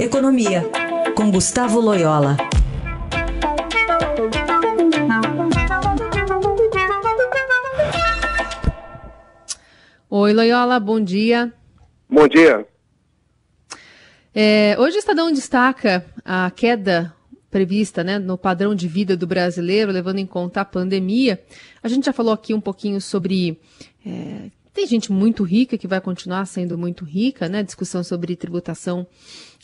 Economia, com Gustavo Loyola. Oi, Loyola, bom dia. Bom dia. É, hoje o Estadão destaca a queda prevista né, no padrão de vida do brasileiro, levando em conta a pandemia. A gente já falou aqui um pouquinho sobre. É, tem gente muito rica que vai continuar sendo muito rica, né? Discussão sobre tributação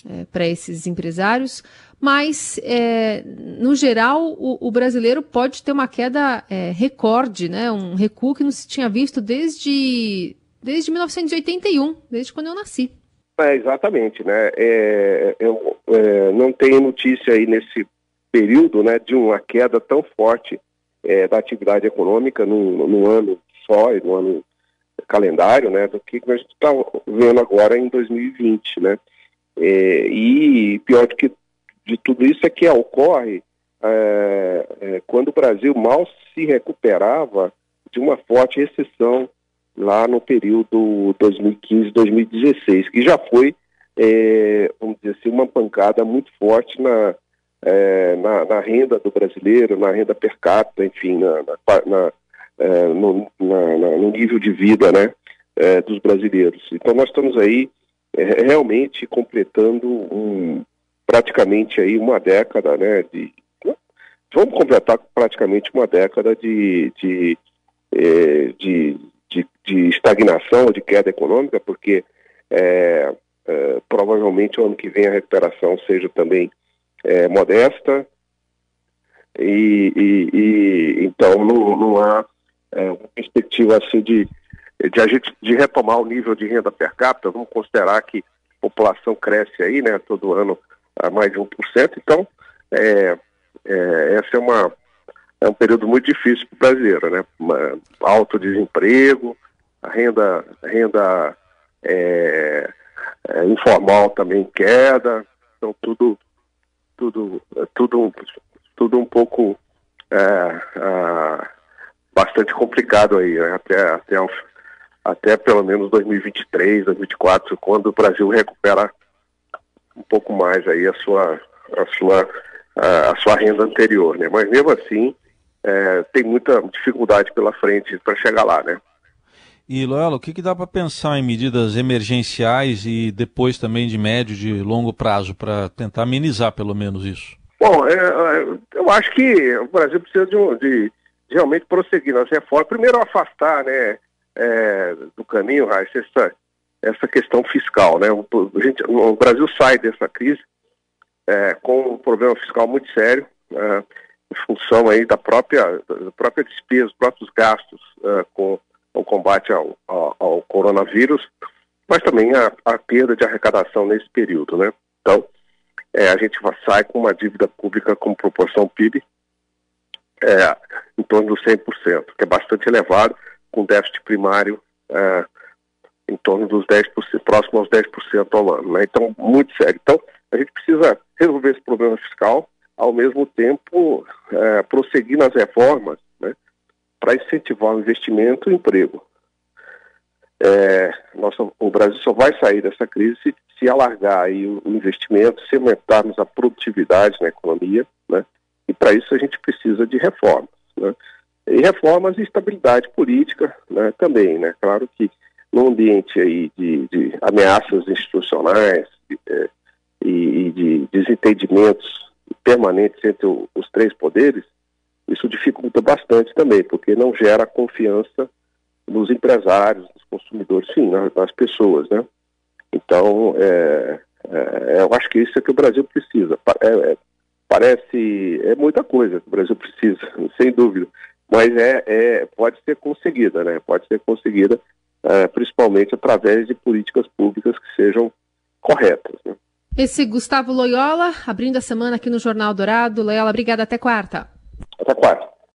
é, para esses empresários. Mas, é, no geral, o, o, brasileiro pode ter uma queda é, recorde, né? Um recuo que não se tinha visto desde, desde 1981, desde quando eu nasci. É, exatamente, né? É, eu é, não tenho notícia aí nesse período, né, de uma queda tão forte é, da atividade econômica num, num ano só, no ano calendário, né, do que a gente está vendo agora em 2020, né? É, e pior do que de tudo isso é que ocorre é, é, quando o Brasil mal se recuperava de uma forte recessão lá no período 2015-2016, que já foi, é, vamos dizer assim, uma pancada muito forte na, é, na, na, renda do brasileiro, na renda per capita, enfim, na, na, é, no, no, nível de vida né, dos brasileiros. Então nós estamos aí é, realmente completando um, praticamente aí uma década, né, de, vamos completar praticamente uma década de, de, é, de de, de estagnação de queda econômica, porque é, é, provavelmente o ano que vem a recuperação seja também é, modesta. E, e, e, então não, não há é, uma perspectiva assim de, de a gente de retomar o nível de renda per capita. Vamos considerar que a população cresce aí, né, todo ano a mais de 1%, então é, é, essa é uma é um período muito difícil para o brasileiro, né? Uma, alto desemprego, a renda, renda é, é, informal também queda, então tudo, tudo, tudo, tudo um pouco é, bastante complicado aí, né? até, até, até pelo menos 2023, 2024, quando o Brasil recupera um pouco mais aí a sua, a sua, a, a sua renda anterior, né? Mas mesmo assim, é, tem muita dificuldade pela frente para chegar lá, né? E Loyola, o que, que dá para pensar em medidas emergenciais e depois também de médio, de longo prazo para tentar amenizar pelo menos isso? Bom, é, é, eu acho que o Brasil precisa de, de, de realmente prosseguir nas reformas. Primeiro afastar, né, é, do caminho, Raíssa, essa, essa questão fiscal, né? O, gente, o Brasil sai dessa crise é, com um problema fiscal muito sério. É, em função aí da própria, da própria despesa, dos próprios gastos uh, com o combate ao, ao, ao, coronavírus, mas também a, a, perda de arrecadação nesse período, né? Então, é, a gente sai com uma dívida pública como proporção PIB é, em torno dos 100%, que é bastante elevado, com déficit primário é, em torno dos 10%, próximo aos 10% ao ano, né? Então, muito sério. Então, a gente precisa resolver esse problema fiscal, ao mesmo tempo é, prosseguir nas reformas né, para incentivar o investimento e o emprego. É, nossa, o Brasil só vai sair dessa crise se, alargar aí o, o, investimento, se aumentarmos a produtividade na economia, né, e para isso a gente precisa de reformas. Né, e reformas e estabilidade política né, também. Né, claro que num ambiente aí de, de ameaças institucionais é, e, de desentendimentos permanentes entre o, os três poderes, isso dificulta bastante também, porque não gera confiança nos empresários, nos consumidores, sim, nas, nas pessoas, né? Então, é, é, eu acho que isso é que o Brasil precisa. É, é, parece, é muita coisa que o Brasil precisa, sem dúvida, mas é, é pode ser conseguida, né? Pode ser conseguida, é, principalmente através de políticas públicas que sejam corretas, né? Esse Gustavo Loyola, abrindo a semana aqui no Jornal Dourado. Loyola, obrigada. Até quarta. Até quarta.